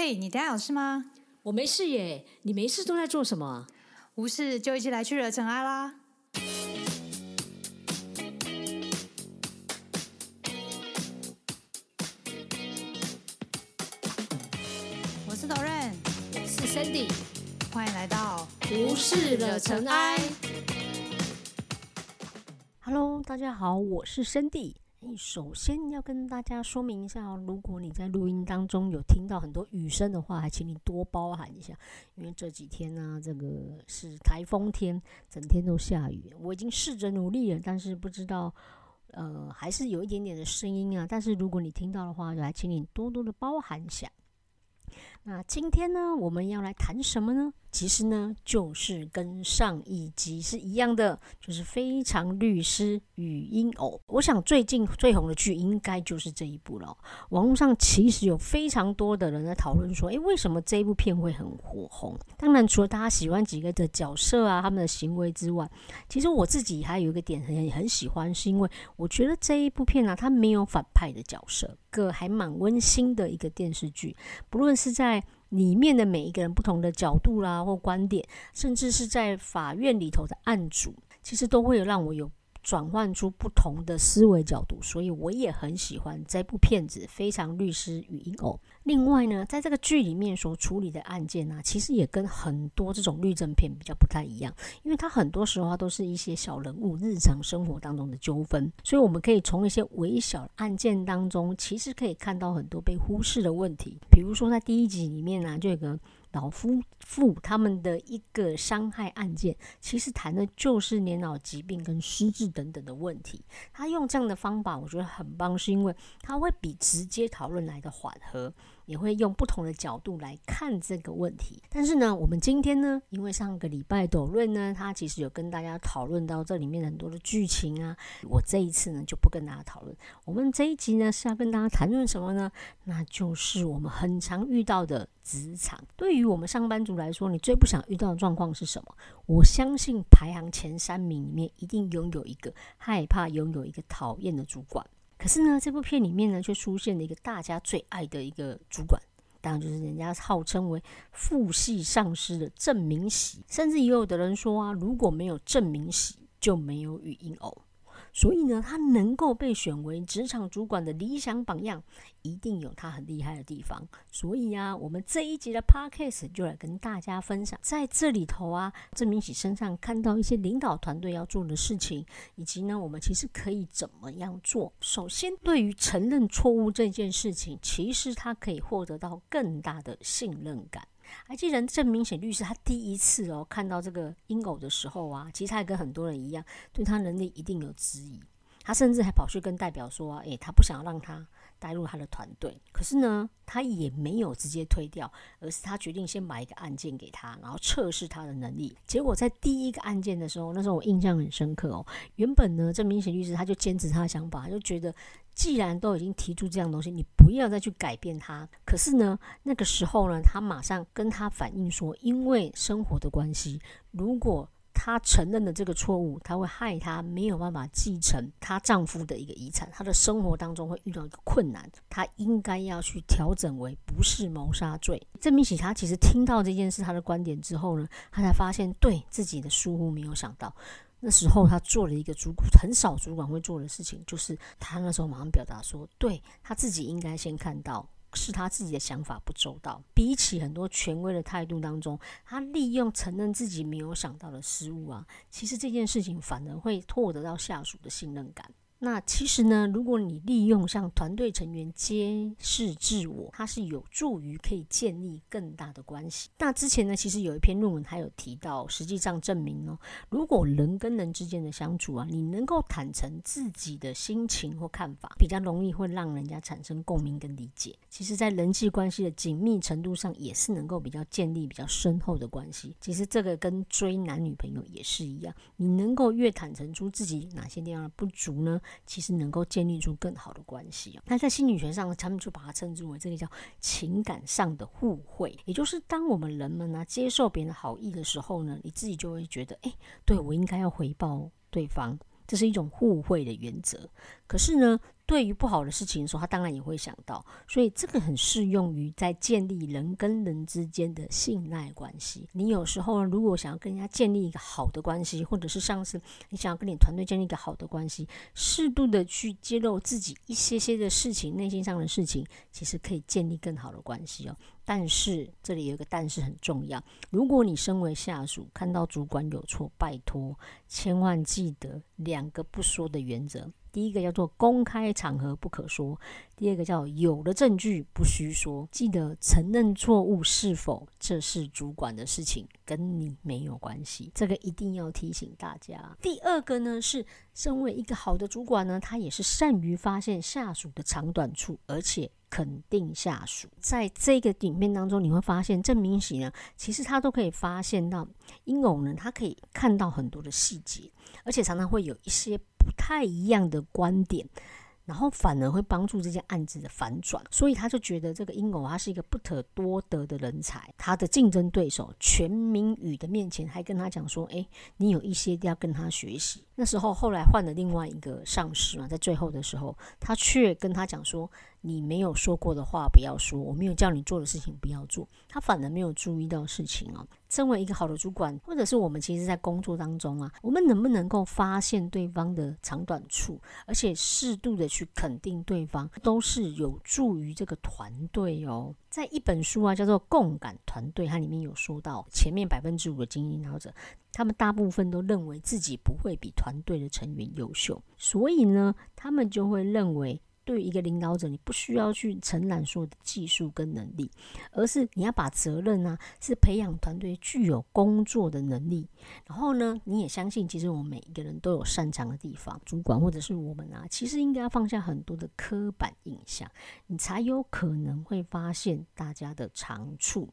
嘿，你等下有事吗？我没事耶，你没事都在做什么？无事就一起来去惹尘埃啦！我是 Doren，我是 Sandy，欢迎来到无事惹尘埃。Hello，大家好，我是 Sandy。首先要跟大家说明一下哦，如果你在录音当中有听到很多雨声的话，还请你多包涵一下，因为这几天呢、这个是台风天，整天都下雨。我已经试着努力了，但是不知道，呃，还是有一点点的声音啊。但是如果你听到的话，就还请你多多的包涵一下。那今天呢，我们要来谈什么呢？其实呢，就是跟上一集是一样的，就是《非常律师与音偶》。我想最近最红的剧应该就是这一部了。网络上其实有非常多的人在讨论说，诶，为什么这一部片会很火红？当然，除了大家喜欢几个的角色啊，他们的行为之外，其实我自己还有一个点很很喜欢，是因为我觉得这一部片呢、啊，它没有反派的角色，个还蛮温馨的一个电视剧。不论是在里面的每一个人不同的角度啦或观点，甚至是在法院里头的案主，其实都会有让我有转换出不同的思维角度，所以我也很喜欢这部片子《非常律师与婴偶》。另外呢，在这个剧里面所处理的案件呢、啊，其实也跟很多这种律政片比较不太一样，因为它很多时候都是一些小人物日常生活当中的纠纷，所以我们可以从一些微小案件当中，其实可以看到很多被忽视的问题。比如说在第一集里面呢、啊，就有个老夫妇他们的一个伤害案件，其实谈的就是年老疾病跟失智等等的问题。他用这样的方法，我觉得很棒，是因为他会比直接讨论来的缓和。也会用不同的角度来看这个问题，但是呢，我们今天呢，因为上个礼拜斗论呢，他其实有跟大家讨论到这里面很多的剧情啊，我这一次呢就不跟大家讨论。我们这一集呢是要跟大家谈论什么呢？那就是我们很常遇到的职场。对于我们上班族来说，你最不想遇到的状况是什么？我相信排行前三名里面一定拥有一个害怕拥有一个讨厌的主管。可是呢，这部片里面呢，却出现了一个大家最爱的一个主管，当然就是人家号称为父系上司的郑明喜，甚至也有的人说啊，如果没有郑明喜，就没有语音偶。所以呢，他能够被选为职场主管的理想榜样，一定有他很厉害的地方。所以啊，我们这一集的 podcast 就来跟大家分享，在这里头啊，郑明喜身上看到一些领导团队要做的事情，以及呢，我们其实可以怎么样做。首先，对于承认错误这件事情，其实他可以获得到更大的信任感。还记得郑明显律师他第一次哦看到这个婴偶的时候啊，其实他也跟很多人一样，对他能力一定有质疑。他甚至还跑去跟代表说、啊：“诶、他不想要让他带入他的团队。”可是呢，他也没有直接推掉，而是他决定先把一个案件给他，然后测试他的能力。结果在第一个案件的时候，那时候我印象很深刻哦。原本呢，郑明显律师他就坚持他的想法，他就觉得既然都已经提出这样东西，你不要再去改变它。可是呢，那个时候呢，他马上跟他反映说，因为生活的关系，如果她承认了这个错误，她会害她没有办法继承她丈夫的一个遗产，她的生活当中会遇到一个困难，她应该要去调整为不是谋杀罪。郑明喜他其实听到这件事他的观点之后呢，他才发现对自己的疏忽没有想到。那时候他做了一个主很少主管会做的事情，就是他那时候马上表达说，对他自己应该先看到。是他自己的想法不周到，比起很多权威的态度当中，他利用承认自己没有想到的失误啊，其实这件事情反而会获得到下属的信任感。那其实呢，如果你利用像团队成员揭示自我，它是有助于可以建立更大的关系。那之前呢，其实有一篇论文还有提到，实际上证明哦，如果人跟人之间的相处啊，你能够坦诚自己的心情或看法，比较容易会让人家产生共鸣跟理解。其实，在人际关系的紧密程度上，也是能够比较建立比较深厚的关系。其实这个跟追男女朋友也是一样，你能够越坦诚出自己哪些地方的不足呢？其实能够建立出更好的关系。那在心理学上，他们就把它称之为这个叫情感上的互惠，也就是当我们人们呢、接受别人的好意的时候呢，你自己就会觉得，哎，对我应该要回报对方，这是一种互惠的原则。可是呢，对于不好的事情的时候，他当然也会想到。所以这个很适用于在建立人跟人之间的信赖关系。你有时候如果想要跟人家建立一个好的关系，或者是上次你想要跟你团队建立一个好的关系，适度的去揭露自己一些些的事情，内心上的事情，其实可以建立更好的关系哦。但是这里有一个但是很重要，如果你身为下属，看到主管有错，拜托千万记得两个不说的原则。第一个叫做公开场合不可说，第二个叫有了证据不虚说。记得承认错误是否这是主管的事情，跟你没有关系，这个一定要提醒大家。第二个呢是，身为一个好的主管呢，他也是善于发现下属的长短处，而且肯定下属。在这个影片当中，你会发现郑明喜呢，其实他都可以发现到英偶呢，他可以看到很多的细节，而且常常会有一些。不太一样的观点，然后反而会帮助这件案子的反转，所以他就觉得这个婴儿他是一个不可多得的人才。他的竞争对手全民宇的面前还跟他讲说：“哎，你有一些要跟他学习。”那时候后来换了另外一个上司嘛，在最后的时候，他却跟他讲说。你没有说过的话不要说，我没有叫你做的事情不要做。他反而没有注意到事情哦。身为一个好的主管，或者是我们其实，在工作当中啊，我们能不能够发现对方的长短处，而且适度的去肯定对方，都是有助于这个团队哦。在一本书啊，叫做《共感团队》，它里面有说到，前面百分之五的精英领导者，他们大部分都认为自己不会比团队的成员优秀，所以呢，他们就会认为。对于一个领导者，你不需要去承揽所有的技术跟能力，而是你要把责任呢，是培养团队具有工作的能力。然后呢，你也相信，其实我们每一个人都有擅长的地方。主管或者是我们啊，其实应该要放下很多的刻板印象，你才有可能会发现大家的长处。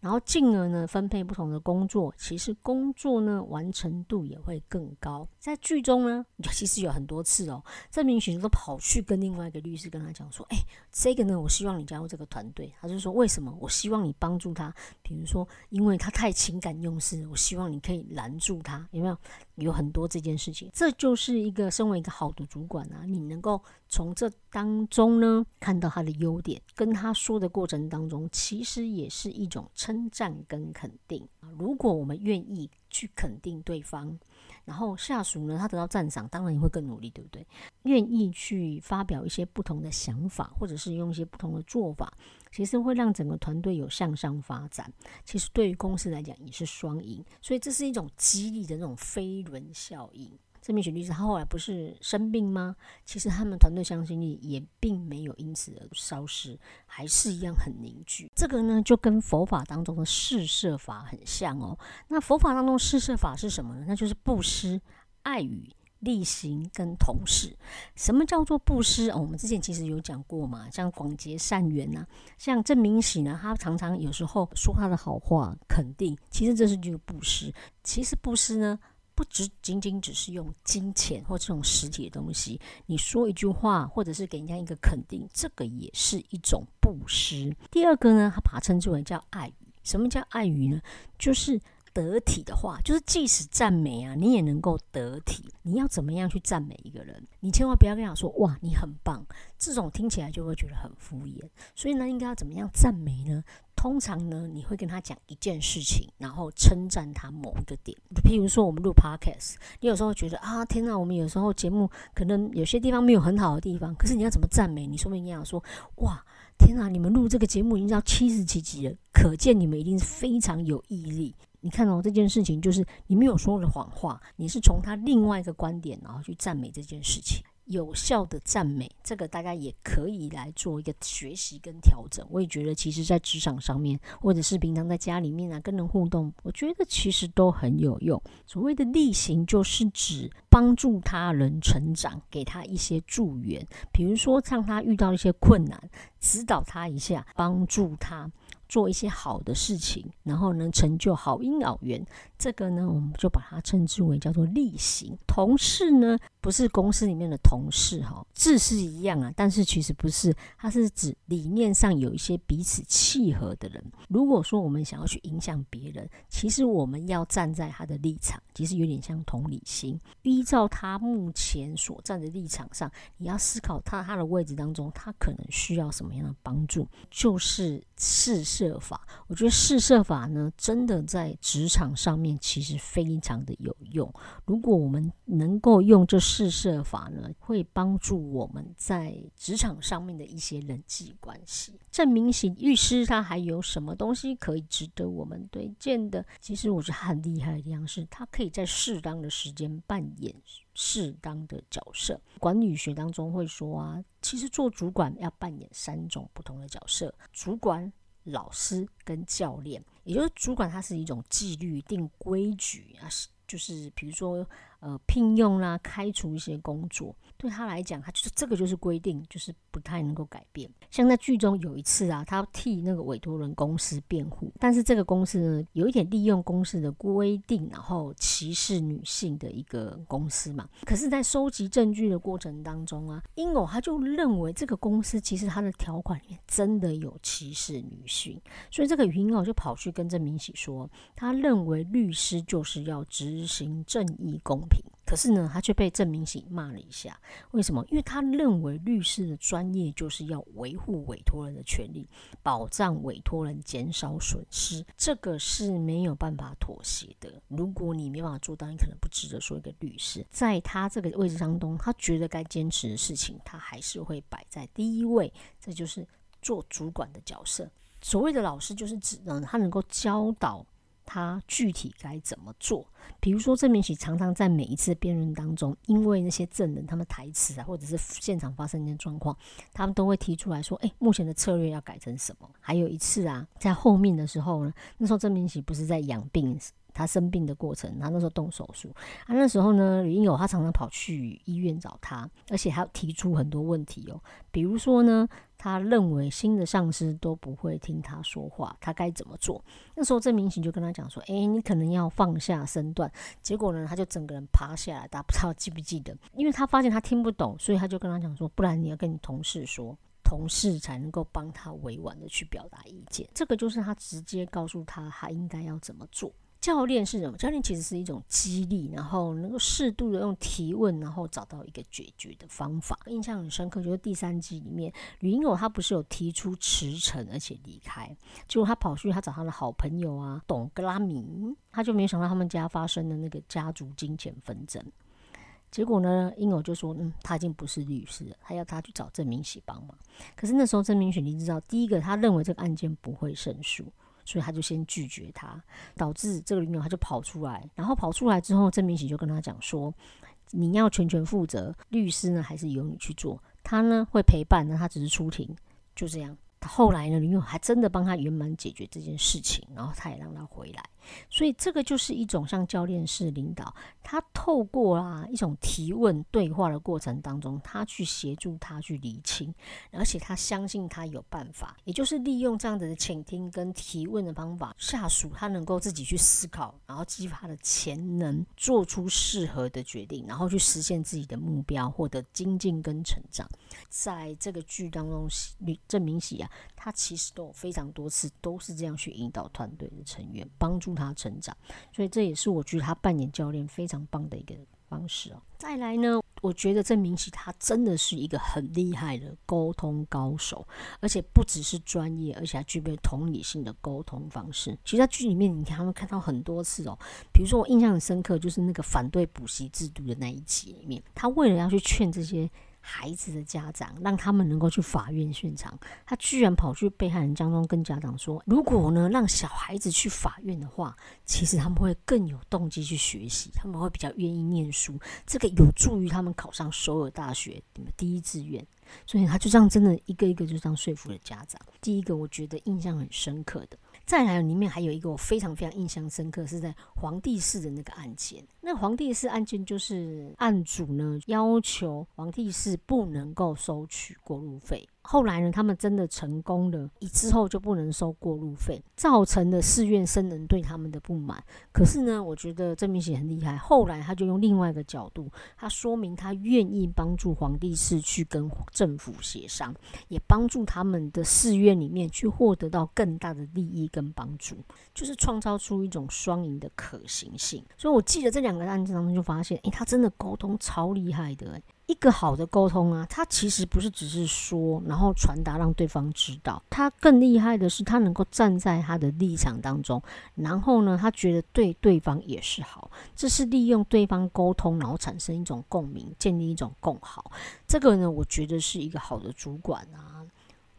然后进而呢，分配不同的工作，其实工作呢完成度也会更高。在剧中呢，其实有很多次哦，这名选手都跑去跟另外一个律师跟他讲说：“哎，这个呢，我希望你加入这个团队。”他就说：“为什么？我希望你帮助他，比如说，因为他太情感用事，我希望你可以拦住他，有没有？”有很多这件事情，这就是一个身为一个好的主管啊，你能够从这当中呢看到他的优点，跟他说的过程当中，其实也是一种称赞跟肯定。如果我们愿意去肯定对方。然后下属呢，他得到赞赏，当然也会更努力，对不对？愿意去发表一些不同的想法，或者是用一些不同的做法，其实会让整个团队有向上发展。其实对于公司来讲也是双赢，所以这是一种激励的那种飞轮效应。这名许律师他后来不是生病吗？其实他们团队向心力也并没有因此而消失，还是一样很凝聚。这个呢，就跟佛法当中的四摄法很像哦。那佛法当中四摄法是什么呢？那就是布施、爱语、力行跟同事。什么叫做布施？哦，我们之前其实有讲过嘛，像广结善缘呐，像郑明喜呢，他常常有时候说他的好话，肯定，其实这是就是布施。其实布施呢。不只仅仅只是用金钱或这种实体的东西，你说一句话，或者是给人家一个肯定，这个也是一种布施。第二个呢，他把它称之为叫爱语。什么叫爱语呢？就是得体的话，就是即使赞美啊，你也能够得体。你要怎么样去赞美一个人？你千万不要跟他说哇，你很棒，这种听起来就会觉得很敷衍。所以呢，应该要怎么样赞美呢？通常呢，你会跟他讲一件事情，然后称赞他某一个点。譬如说，我们录 podcast，你有时候觉得啊，天哪，我们有时候节目可能有些地方没有很好的地方，可是你要怎么赞美？你说不定要说，哇，天哪，你们录这个节目已经到七十几集了，可见你们一定是非常有毅力。你看哦，这件事情就是你没有说了谎话，你是从他另外一个观点，然后去赞美这件事情。有效的赞美，这个大家也可以来做一个学习跟调整。我也觉得，其实，在职场上面，或者是平常在家里面啊，跟人互动，我觉得其实都很有用。所谓的例行，就是指帮助他人成长，给他一些助援，比如说让他遇到一些困难，指导他一下，帮助他。做一些好的事情，然后能成就好因好缘，这个呢，我们就把它称之为叫做例行。同事呢，不是公司里面的同事哈，字是一样啊，但是其实不是，它是指理念上有一些彼此契合的人。如果说我们想要去影响别人，其实我们要站在他的立场，其实有点像同理心，依照他目前所站的立场上，你要思考他他的位置当中，他可能需要什么样的帮助，就是试射法。我觉得试射法呢，真的在职场上面其实非常的有用。如果我们能够用这试射法呢，会帮助我们在职场上面的一些人际关系。郑明喜律师他还有什么东西可以值得我们推荐的？其实我觉得很厉害的地方是，他可以在适当的时间扮演适当的角色。管理学当中会说啊，其实做主管要扮演三种不同的角色：主管、老师跟教练。也就是主管它是一种纪律、定规矩啊，就是比如说。呃，聘用啦，开除一些工作，对他来讲，他就是这个就是规定，就是不太能够改变。像在剧中有一次啊，他替那个委托人公司辩护，但是这个公司呢，有一点利用公司的规定，然后歧视女性的一个公司嘛。可是，在收集证据的过程当中啊，英偶他就认为这个公司其实他的条款里面真的有歧视女性，所以这个云偶就跑去跟郑明喜说，他认为律师就是要执行正义公。可是呢，他却被郑明喜骂了一下。为什么？因为他认为律师的专业就是要维护委托人的权利，保障委托人减少损失，这个是没有办法妥协的。如果你没办法做到，你可能不值得说一个律师。在他这个位置当中，他觉得该坚持的事情，他还是会摆在第一位。这就是做主管的角色。所谓的老师，就是指呢，他能够教导。他具体该怎么做？比如说，郑明喜常常在每一次辩论当中，因为那些证人他们台词啊，或者是现场发生一些状况，他们都会提出来说：“哎，目前的策略要改成什么？”还有一次啊，在后面的时候呢，那时候郑明喜不是在养病，他生病的过程，他那时候动手术啊，那时候呢，吕英友他常常跑去医院找他，而且还提出很多问题哦，比如说呢。他认为新的上司都不会听他说话，他该怎么做？那时候郑明行就跟他讲说：“哎，你可能要放下身段。”结果呢，他就整个人趴下来，大家不知道记不记得？因为他发现他听不懂，所以他就跟他讲说：“不然你要跟你同事说，同事才能够帮他委婉的去表达意见。”这个就是他直接告诉他他应该要怎么做。教练是什么？教练其实是一种激励，然后能够适度的用提问，然后找到一个解决的方法。印象很深刻，就是第三集里面，吕英友他不是有提出辞呈，而且离开，结果他跑去他找他的好朋友啊，董格拉米，他就没想到他们家发生的那个家族金钱纷争。结果呢，英友就说，嗯，他已经不是律师了，他要他去找郑明喜帮忙。可是那时候郑明喜你知道，第一个他认为这个案件不会胜诉。所以他就先拒绝他，导致这个女友他就跑出来，然后跑出来之后，郑明喜就跟他讲说：“你要全权负责，律师呢还是由你去做，他呢会陪伴，那他只是出庭，就这样。”后来呢，女友还真的帮他圆满解决这件事情，然后他也让他回来。所以这个就是一种像教练式领导，他透过啊一种提问对话的过程当中，他去协助他去理清，而且他相信他有办法，也就是利用这样子的倾听跟提问的方法，下属他能够自己去思考，然后激发他的潜能，做出适合的决定，然后去实现自己的目标，获得精进跟成长。在这个剧当中，郑明喜啊，他其实都有非常多次都是这样去引导团队的成员，帮助。他成长，所以这也是我觉得他扮演教练非常棒的一个方式哦。再来呢，我觉得郑明喜他真的是一个很厉害的沟通高手，而且不只是专业，而且还具备同理心的沟通方式。其实，在剧里面，你看他们看到很多次哦。比如说，我印象很深刻，就是那个反对补习制度的那一集里面，他为了要去劝这些。孩子的家长让他们能够去法院现场，他居然跑去被害人当中跟家长说：“如果呢让小孩子去法院的话，其实他们会更有动机去学习，他们会比较愿意念书，这个有助于他们考上首尔大学你们第一志愿。”所以他就这样真的一个一个就这样说服了家长。第一个我觉得印象很深刻的。再来，里面还有一个我非常非常印象深刻，是在皇帝室的那个案件。那皇帝室案件就是案主呢要求皇帝室不能够收取过路费。后来呢，他们真的成功了，一之后就不能收过路费，造成了寺院僧人对他们的不满。可是呢，我觉得郑明喜很厉害，后来他就用另外一个角度，他说明他愿意帮助皇帝寺去跟政府协商，也帮助他们的寺院里面去获得到更大的利益跟帮助，就是创造出一种双赢的可行性。所以我记得这两个案子当中就发现，诶，他真的沟通超厉害的，一个好的沟通啊，它其实不是只是说，然后传达让对方知道。他更厉害的是，他能够站在他的立场当中，然后呢，他觉得对对方也是好。这是利用对方沟通，然后产生一种共鸣，建立一种共好。这个呢，我觉得是一个好的主管啊，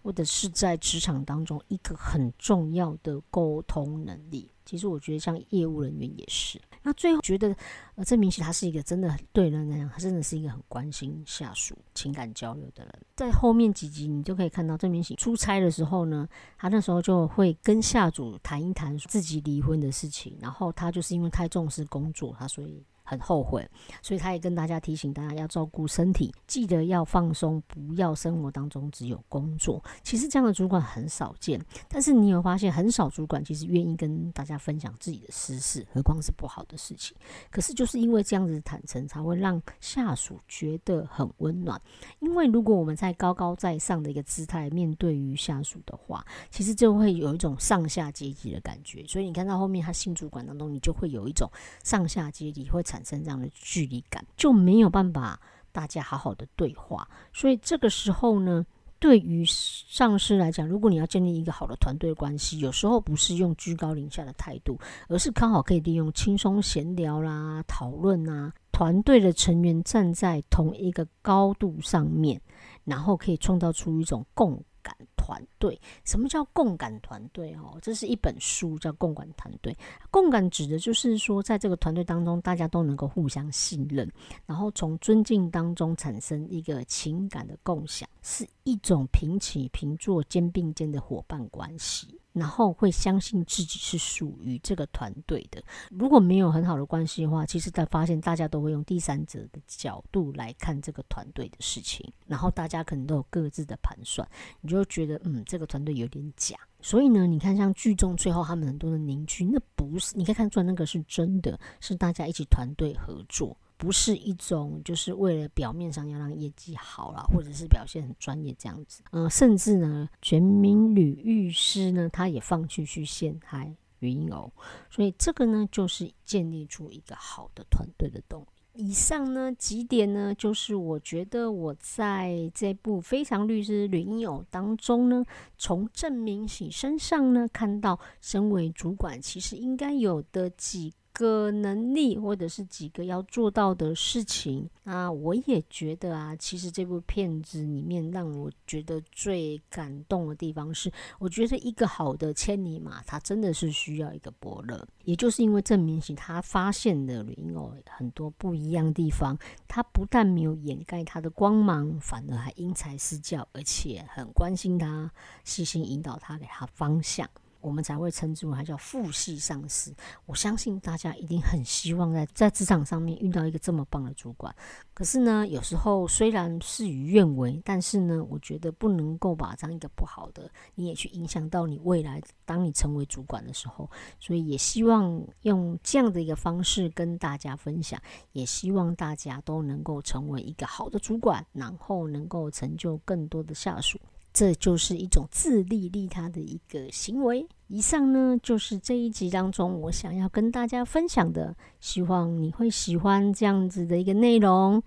或者是在职场当中一个很重要的沟通能力。其实我觉得像业务人员也是。那最后觉得，呃，郑明喜他是一个真的很对人来讲，他真的是一个很关心下属情感交流的人。在后面几集你就可以看到，郑明喜出差的时候呢，他那时候就会跟下属谈一谈自己离婚的事情。然后他就是因为太重视工作，他所以。很后悔，所以他也跟大家提醒大家要照顾身体，记得要放松，不要生活当中只有工作。其实这样的主管很少见，但是你有发现很少主管其实愿意跟大家分享自己的私事，何况是不好的事情。可是就是因为这样子坦诚，才会让下属觉得很温暖。因为如果我们在高高在上的一个姿态面对于下属的话，其实就会有一种上下阶级的感觉。所以你看到后面他新主管当中，你就会有一种上下阶级会。产生这样的距离感，就没有办法大家好好的对话。所以这个时候呢，对于上司来讲，如果你要建立一个好的团队关系，有时候不是用居高临下的态度，而是刚好可以利用轻松闲聊啦、讨论啊，团队的成员站在同一个高度上面，然后可以创造出一种共。感团队，什么叫共感团队？哦，这是一本书，叫共感团队。共感指的就是说，在这个团队当中，大家都能够互相信任，然后从尊敬当中产生一个情感的共享，是一种平起平坐、肩并肩的伙伴关系。然后会相信自己是属于这个团队的。如果没有很好的关系的话，其实在发现大家都会用第三者的角度来看这个团队的事情，然后大家可能都有各自的盘算，你就觉得嗯，这个团队有点假。所以呢，你看像剧中最后他们很多的凝聚，那不是你可以看出来那个是真的，是大家一起团队合作。不是一种，就是为了表面上要让业绩好了，或者是表现很专业这样子。嗯，甚至呢，全民女律师呢，他也放弃去陷害云偶，所以这个呢，就是建立出一个好的团队的动力。以上呢几点呢，就是我觉得我在这部《非常律师吕英友》当中呢，从郑明喜身上呢，看到身为主管其实应该有的几。个能力，或者是几个要做到的事情，那我也觉得啊，其实这部片子里面让我觉得最感动的地方是，我觉得一个好的千里马，它真的是需要一个伯乐，也就是因为郑明喜他发现了林偶很多不一样的地方，他不但没有掩盖他的光芒，反而还因材施教，而且很关心他，细心引导他，给他方向。我们才会称之为它叫父系上司。我相信大家一定很希望在在职场上面遇到一个这么棒的主管。可是呢，有时候虽然事与愿违，但是呢，我觉得不能够把这样一个不好的，你也去影响到你未来，当你成为主管的时候。所以也希望用这样的一个方式跟大家分享，也希望大家都能够成为一个好的主管，然后能够成就更多的下属。这就是一种自利利他的一个行为。以上呢，就是这一集当中我想要跟大家分享的，希望你会喜欢这样子的一个内容。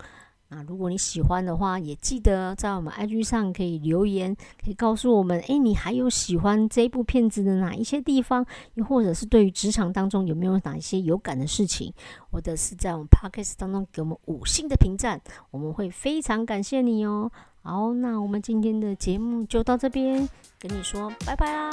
那如果你喜欢的话，也记得在我们 IG 上可以留言，可以告诉我们，诶，你还有喜欢这部片子的哪一些地方？又或者是对于职场当中有没有哪一些有感的事情？或者是在我们 Podcast 当中给我们五星的评赞，我们会非常感谢你哦。好，那我们今天的节目就到这边，跟你说拜拜啦。